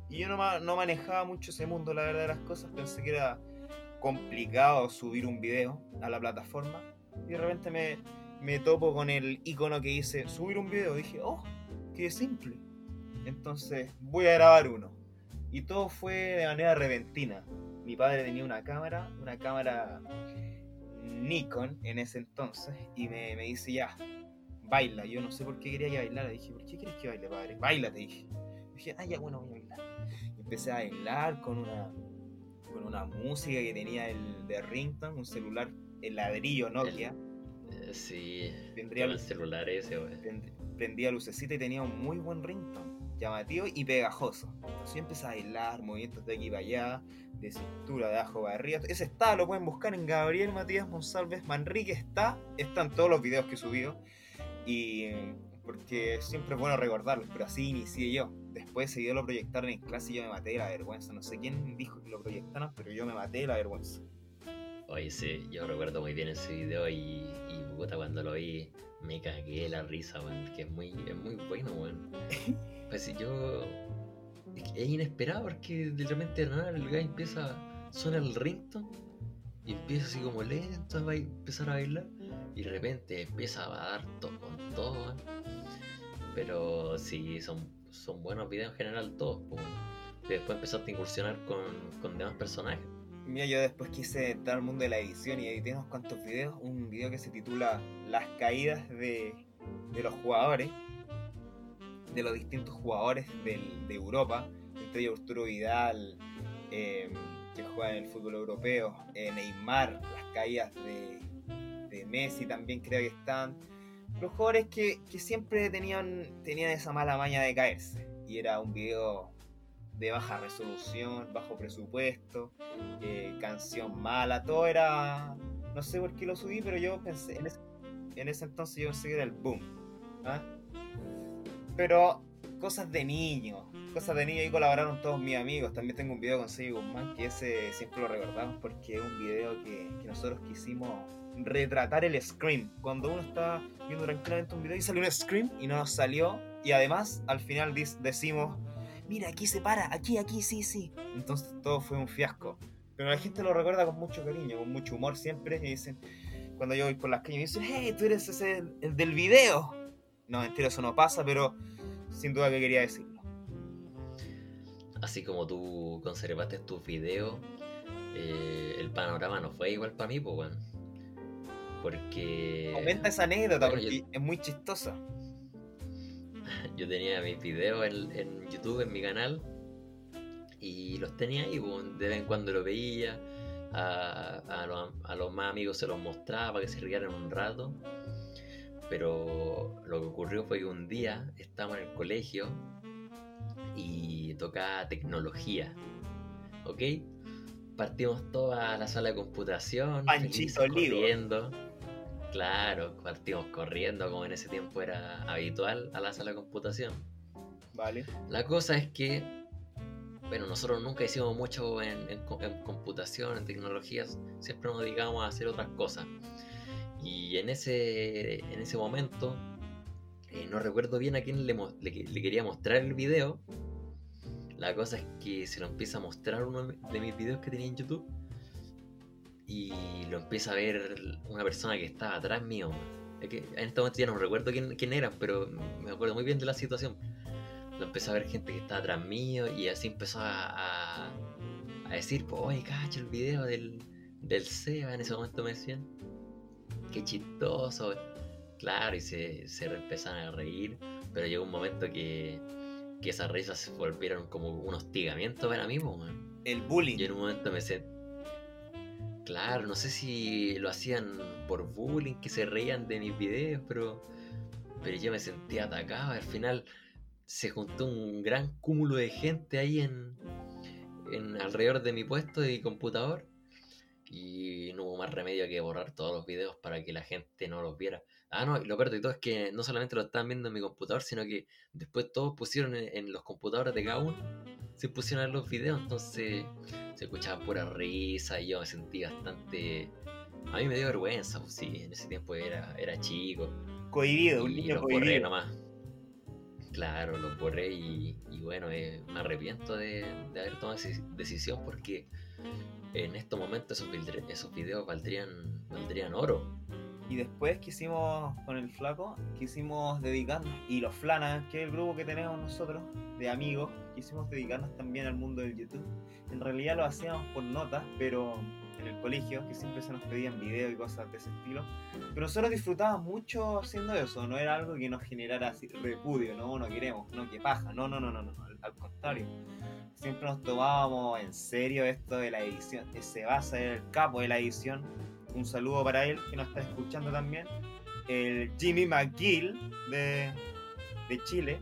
Speaker 2: Y yo no, no manejaba mucho ese mundo, la verdad de las cosas. Pensé que era complicado subir un video a la plataforma. Y de repente me, me topo con el icono que dice subir un video. dije, oh, qué simple. Entonces voy a grabar uno. Y todo fue de manera repentina. Mi padre tenía una cámara, una cámara Nikon en ese entonces, y me, me dice ya, baila. Yo no sé por qué quería que bailara. Dije, ¿por qué quieres que baile, padre? Baila, te dije. Dije, ah, ya, bueno, voy a bailar. Y empecé a bailar con una, con una música que tenía el de Rington, un celular, el ladrillo Nokia.
Speaker 1: Eh, Sí,
Speaker 2: Tendría
Speaker 1: con el celular ese,
Speaker 2: prend- prendía lucecita y tenía un muy buen ringtone, llamativo y pegajoso. Entonces yo empecé a bailar, movimientos de aquí para allá, de cintura, de abajo para arriba. Ese está, lo pueden buscar en Gabriel Matías Monsalves Manrique, está, están todos los videos que he subido. Y porque siempre es bueno recordarlos, pero así inicié yo. Después seguido lo proyectaron en clase y yo me maté de la vergüenza. No sé quién dijo que lo proyectaron, pero yo me maté de la vergüenza.
Speaker 1: Oye, sí, yo recuerdo muy bien ese video y, y puta, cuando lo vi me cagué la risa, weón, que es muy, es muy bueno, weón. Pues yo... Es, inesperado porque de repente nada el guy empieza, suena el ringtone y empieza así como lento a empezar a bailar y de repente empieza a dar todo con todo. Pero sí, son, son buenos videos en general todos. Y después empezaste a incursionar con, con demás personajes.
Speaker 2: Mira, yo después quise entrar al mundo de la edición y edité unos cuantos videos. Un video que se titula Las caídas de, de los jugadores, de los distintos jugadores del- de Europa, entre Arturo Vidal, eh, que juega en el fútbol europeo, eh, Neymar, las caídas de, de Messi también creo que están. Los jugadores que, que siempre tenían, tenían esa mala maña de caerse. Y era un video de baja resolución, bajo presupuesto, eh, canción mala, todo era. No sé por qué lo subí, pero yo pensé. En ese, en ese entonces yo pensé que era el boom. ¿ah? Pero cosas de niño, cosas de niño ahí colaboraron todos mis amigos. También tengo un video con Segi Guzmán que ese siempre lo recordamos porque es un video que, que nosotros quisimos retratar el scream. Cuando uno está viendo tranquilamente un video y sale un scream y no nos salió. Y además al final decimos mira, aquí se para, aquí, aquí, sí, sí. Entonces todo fue un fiasco. Pero la gente lo recuerda con mucho cariño, con mucho humor siempre. Y dicen, cuando yo voy por las calles, me dicen, hey, tú eres ese, el del video. No, mentira, eso no pasa, pero sin duda que quería decirlo.
Speaker 1: Así como tú conservaste tus videos, eh, el panorama no fue igual para mí, pues, weón. Porque
Speaker 2: Aumenta esa anécdota
Speaker 1: bueno,
Speaker 2: porque
Speaker 1: yo-
Speaker 2: es muy chistosa.
Speaker 1: yo tenía mis videos en, en YouTube, en mi canal, y los tenía ahí, pues, de vez en cuando los veía, a, a los, a los más amigos se los mostraba para que se rieran un rato. Pero lo que ocurrió fue que un día estábamos en el colegio y tocaba tecnología, ¿ok? Partimos toda la sala de computación,
Speaker 2: Panchito
Speaker 1: corriendo. Claro, partimos corriendo como en ese tiempo era habitual a la sala de computación.
Speaker 2: ¿Vale?
Speaker 1: La cosa es que, bueno, nosotros nunca hicimos mucho en, en co- en computación, en tecnologías, siempre nos dedicábamos a hacer otras cosas. Y en ese, en ese momento, eh, no recuerdo bien a quién le, quería mostrar el video. La cosa es que se lo empieza a mostrar uno de mis videos que tenía en YouTube. Y lo empieza a ver una persona que estaba atrás mío. En este momento ya no recuerdo quién, quién era, pero me acuerdo muy bien de la situación lo empezó a ver gente que estaba atrás mío y así empezó a, a, a decir, pues, oye, cacho, el video del, del Seba, en ese momento me decían, qué chistoso, claro, y se, se empezaron a reír, pero llegó un momento que, que esas risas se volvieron como un hostigamiento para mí, pues.
Speaker 2: El bullying.
Speaker 1: Yo en un momento me sentí... Claro, no sé si lo hacían por bullying, que se reían de mis videos, pero, pero yo me sentía atacado. Al final se juntó un gran cúmulo de gente ahí en, en alrededor de mi puesto de computador. Y no hubo más remedio que borrar todos los videos para que la gente no los viera. Ah, no, y lo peor de todo es que no solamente lo estaban viendo en mi computador, sino que después todos pusieron en, en los computadores de cada uno, se pusieron a ver los videos, entonces se escuchaba pura risa y yo me sentí bastante... A mí me dio vergüenza, pues sí, en ese tiempo era, era chico.
Speaker 2: Cohibido, un
Speaker 1: y
Speaker 2: niño
Speaker 1: los borré
Speaker 2: cohibido.
Speaker 1: nomás. Claro, los borré y, y bueno, eh, me arrepiento de, de haber tomado esa decisión porque en estos momentos esos, esos videos valdrían, valdrían oro.
Speaker 2: Y después quisimos, con el flaco, quisimos dedicarnos, y los flanas, que es el grupo que tenemos nosotros, de amigos, quisimos dedicarnos también al mundo del YouTube. En realidad lo hacíamos por notas, pero en el colegio, que siempre se nos pedían videos y cosas de ese estilo. Pero nosotros disfrutábamos mucho haciendo eso, no era algo que nos generara repudio, no, no queremos, no, que paja, no, no, no, no, no, al, contrario. Siempre nos tomábamos en serio esto de la edición, ese va a ser el capo de la edición. Un saludo para él que nos está escuchando también. El Jimmy McGill de, de Chile.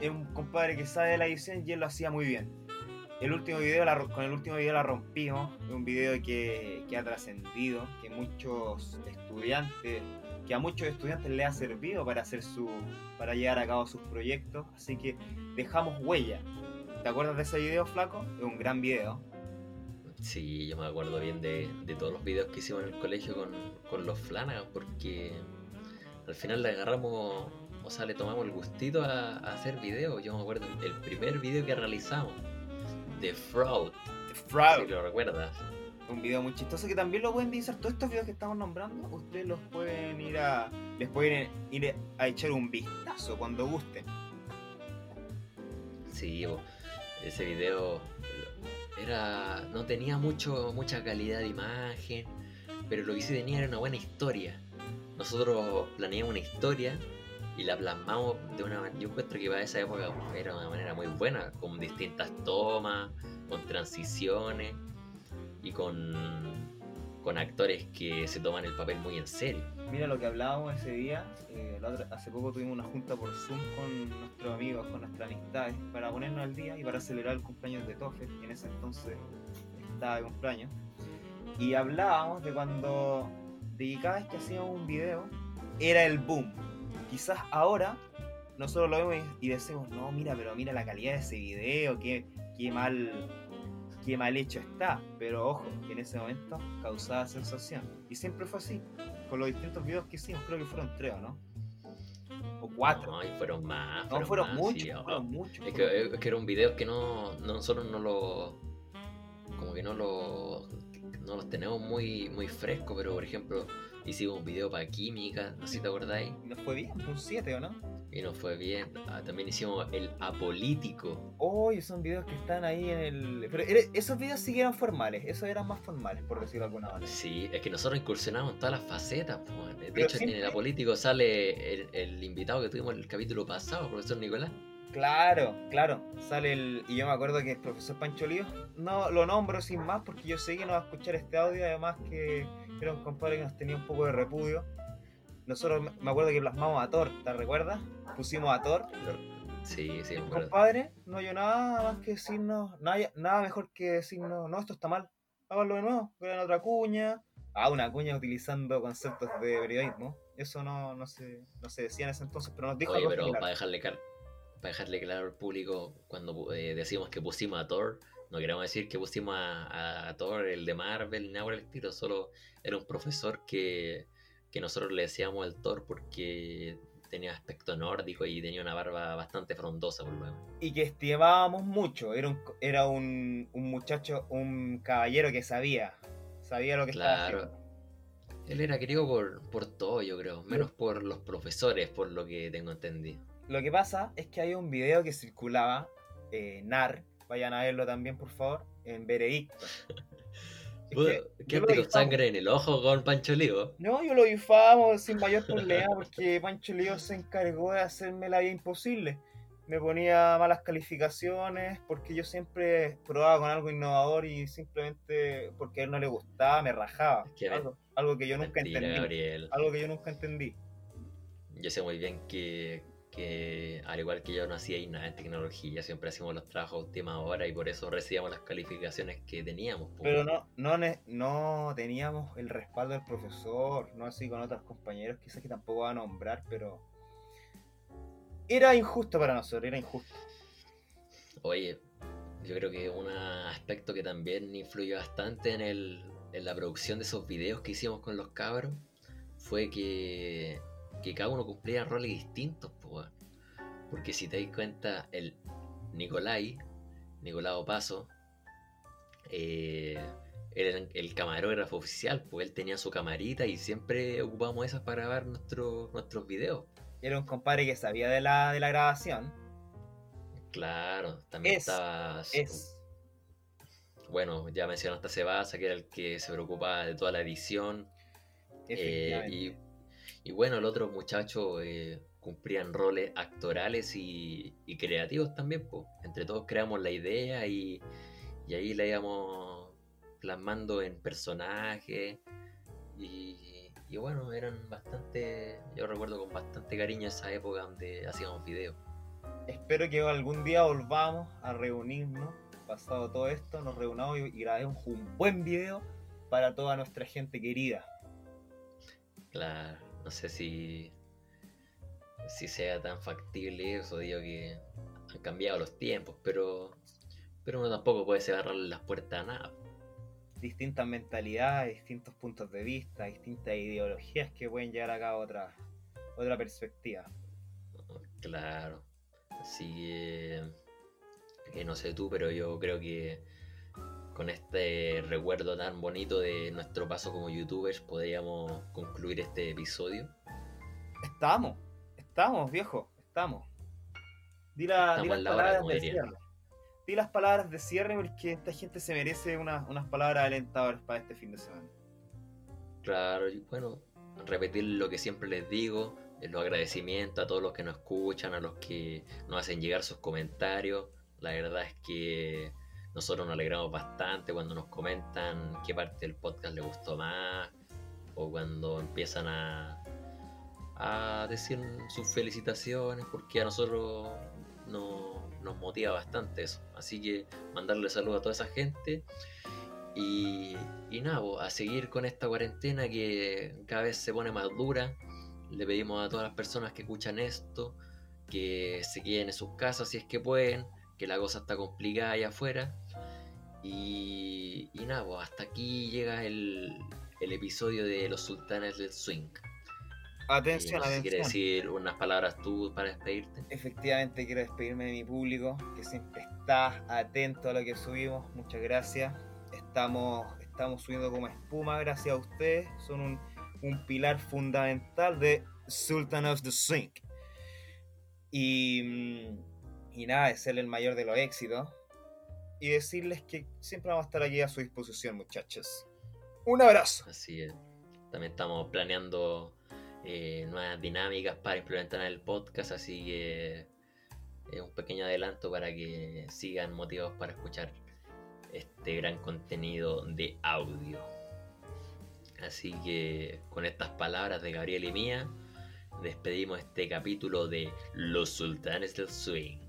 Speaker 2: Es un compadre que sabe de la edición y él lo hacía muy bien. El último video con el último video la rompimos. Un video que, que ha trascendido, que muchos estudiantes, que a muchos estudiantes le ha servido para hacer su, para llevar a cabo sus proyectos. Así que dejamos huella. ¿Te acuerdas de ese video, flaco? Es un gran video.
Speaker 1: Sí, yo me acuerdo bien de, de todos los videos que hicimos en el colegio con, con los Flanagan porque al final le agarramos, o sea, le tomamos el gustito a, a hacer videos. Yo me acuerdo el primer video que realizamos de Fraud,
Speaker 2: The
Speaker 1: si
Speaker 2: Fraud.
Speaker 1: lo recuerdas.
Speaker 2: Un video muy chistoso que también lo pueden visitar. Todos estos videos que estamos nombrando, ustedes los pueden ir a. Les pueden ir a echar un vistazo cuando gusten.
Speaker 1: Sí, ese video era no tenía mucho mucha calidad de imagen, pero lo que sí tenía era una buena historia. Nosotros planeamos una historia y la plasmamos de una manera, yo encuentro que para esa época era una manera muy buena, con distintas tomas, con transiciones y con, con actores que se toman el papel muy en serio.
Speaker 2: Mira lo que hablábamos ese día. eh, hace poco tuvimos una junta por Zoom con nuestros amigos, con nuestras amistades, para ponernos al día y para celebrar el cumpleaños de Tofe, que en ese entonces estaba de cumpleaños. Y hablábamos de cuando, de cada vez que hacíamos un video, era el boom. Quizás ahora nosotros lo vemos y decimos, no, mira, pero mira la calidad de ese video, qué, qué mal qué mal hecho está. Pero ojo, que en ese momento causaba sensación. Y siempre fue así. Con los distintos videos que hicimos, creo que fueron tres, ¿o ¿no? O cuatro.
Speaker 1: No, y fueron más.
Speaker 2: No, fueron
Speaker 1: más,
Speaker 2: muchos,
Speaker 1: sí,
Speaker 2: fueron muchos.
Speaker 1: Es que, es que era un video que no, no- nosotros no lo. Como que no lo. No los tenemos muy, muy fresco, pero por ejemplo, hicimos un video para química, no sé si te acordáis,
Speaker 2: Nos fue bien, un 7, ¿o no?
Speaker 1: Y nos fue bien. Ah, también hicimos el apolítico.
Speaker 2: Oye, son videos que están ahí en el. Pero esos videos sí que eran formales, esos eran más formales, por decirlo de alguna manera.
Speaker 1: Sí, es que nosotros incursionamos en todas las facetas. man. De
Speaker 2: Pero
Speaker 1: hecho, en el apolítico sale el, el invitado que tuvimos en el capítulo pasado, el profesor Nicolás.
Speaker 2: Claro, claro. Sale el. Y yo me acuerdo que el profesor Pancho Lío, no lo nombro sin más porque yo sé que no va a escuchar este audio, además que era un compadre que nos tenía un poco de repudio. Nosotros me- acuerdo que plasmamos a Thor, ¿te recuerdas? Pusimos a Thor.
Speaker 1: Sí, sí, me
Speaker 2: compadre no oyó nada más que decirnos, nada, nada mejor que decirnos, no, esto está mal, háganlo de nuevo, crean otra cuña. Ah, una cuña utilizando conceptos de periodismo. Eso no, no, se, no se decía en ese entonces, pero nos dijo
Speaker 1: Oye,
Speaker 2: algo
Speaker 1: pero
Speaker 2: similar.
Speaker 1: para dejarle, para dejarle claro al público, cuando eh, decimos que pusimos a Thor, no queremos decir que pusimos a, a- a Thor, el de Marvel, ni nada por el estilo, solo era un profesor que, que nosotros le decíamos el Thor porque tenía aspecto nórdico y tenía una barba bastante frondosa por lo menos.
Speaker 2: y que estimábamos mucho. Era un, era un, un muchacho, un caballero que sabía, sabía lo que estaba
Speaker 1: Claro.
Speaker 2: haciendo.
Speaker 1: Él era querido por, por todo, yo creo, menos por los profesores, por lo que tengo entendido.
Speaker 2: Lo que pasa es que hay un video que circulaba, eh, NAR, vayan a verlo también por favor, en Veredicto.
Speaker 1: ¿Qué te sangre en el ojo con Pancho Lío?
Speaker 2: No, yo lo difamo sin mayor problema porque Pancho Lío se encargó de hacerme la vida imposible. Me ponía malas calificaciones porque yo siempre probaba con algo innovador y simplemente porque a él no le gustaba me rajaba.
Speaker 1: Es que
Speaker 2: algo, algo que yo nunca
Speaker 1: Mentira,
Speaker 2: entendí.
Speaker 1: Gabriel.
Speaker 2: Algo que yo nunca entendí.
Speaker 1: Yo sé muy bien que, que al igual que yo no hacía nada en tecnología, siempre hacíamos los trabajos a última hora y por eso recibíamos las calificaciones que teníamos.
Speaker 2: Pero no, no, teníamos el respaldo del profesor, no así con otros compañeros, quizás que tampoco va a nombrar, pero era injusto para nosotros, era injusto.
Speaker 1: Oye, yo creo que un aspecto que también influyó bastante en, el, en la producción de esos videos que hicimos con los cabros fue que, que cada uno cumplía roles distintos. Porque si te das cuenta, el Nicolai, Nicolao Paso, eh, era el, el camarógrafo oficial, pues él tenía su camarita y siempre ocupamos esas para grabar nuestro- nuestros videos.
Speaker 2: Era un compadre que sabía de la, de la grabación.
Speaker 1: Claro, también
Speaker 2: Es-
Speaker 1: estaba...
Speaker 2: Es
Speaker 1: Bueno, ya mencionaste a Sebasa, que era el que se preocupaba de toda la edición. eh, y, y bueno, los otros muchachos eh, cumplían roles actorales y, y creativos también. Pues. Entre todos creamos la idea y, y ahí la íbamos plasmando en personajes. Y, y bueno, eran bastante. Yo recuerdo con bastante cariño esa época donde hacíamos videos.
Speaker 2: Espero que algún día volvamos a reunirnos, pasado todo esto, nos reunamos y, y grabemos un buen video para toda nuestra gente querida.
Speaker 1: Claro, no sé si, si sea tan factible eso, digo que han cambiado los tiempos, pero, pero uno tampoco puede cerrarle las puertas a nada.
Speaker 2: Distintas mentalidades, distintos puntos de vista, distintas ideologías que pueden llegar acá a otra, otra perspectiva.
Speaker 1: Claro, así que, que no sé tú, pero yo creo que con este recuerdo tan bonito de nuestro paso como youtubers podríamos concluir este episodio.
Speaker 2: Estamos, estamos, viejo, estamos. Di, la- di
Speaker 1: Estamos
Speaker 2: las palabras de cierre. Di las palabras de cierre porque esta gente se merece una- unas palabras alentadoras para este fin de semana.
Speaker 1: Claro, y bueno, repetir lo que siempre les digo, eh, los agradecimientos a todos los que nos escuchan, a los que nos hacen llegar sus comentarios. La verdad es que nosotros nos alegramos bastante cuando nos comentan qué parte del podcast les gustó más o cuando empiezan a, a decir sus felicitaciones porque a nosotros no- nos motiva bastante eso. Así que mandarle saludos a toda esa gente y, y nada, po, a seguir con esta cuarentena que cada vez se pone más dura. Le pedimos a todas las personas que escuchan esto que se queden en sus casas si es que pueden, que la cosa está complicada allá afuera. Y, y nada, pues hasta aquí llega el, el episodio de Los Sultanes del Swing.
Speaker 2: Atención,
Speaker 1: no sé si quieres
Speaker 2: atención.
Speaker 1: decir unas palabras tú para despedirte.
Speaker 2: Efectivamente quiero despedirme de mi público que siempre está atento a lo que subimos. Muchas gracias. Estamos, estamos subiendo como espuma gracias a ustedes. Son un, un pilar fundamental de Sultan of the Swing. Y, y nada, desearle el mayor de los éxitos. Y decirles que siempre vamos a estar aquí a su disposición, muchachos. Un abrazo.
Speaker 1: Así es. También estamos planeando eh, nuevas dinámicas para implementar en el podcast, así que es un pequeño adelanto para que sigan motivados para escuchar este gran contenido de audio. Así que con estas palabras de Gabriel y mía, despedimos este capítulo de Los Sultanes del Swing.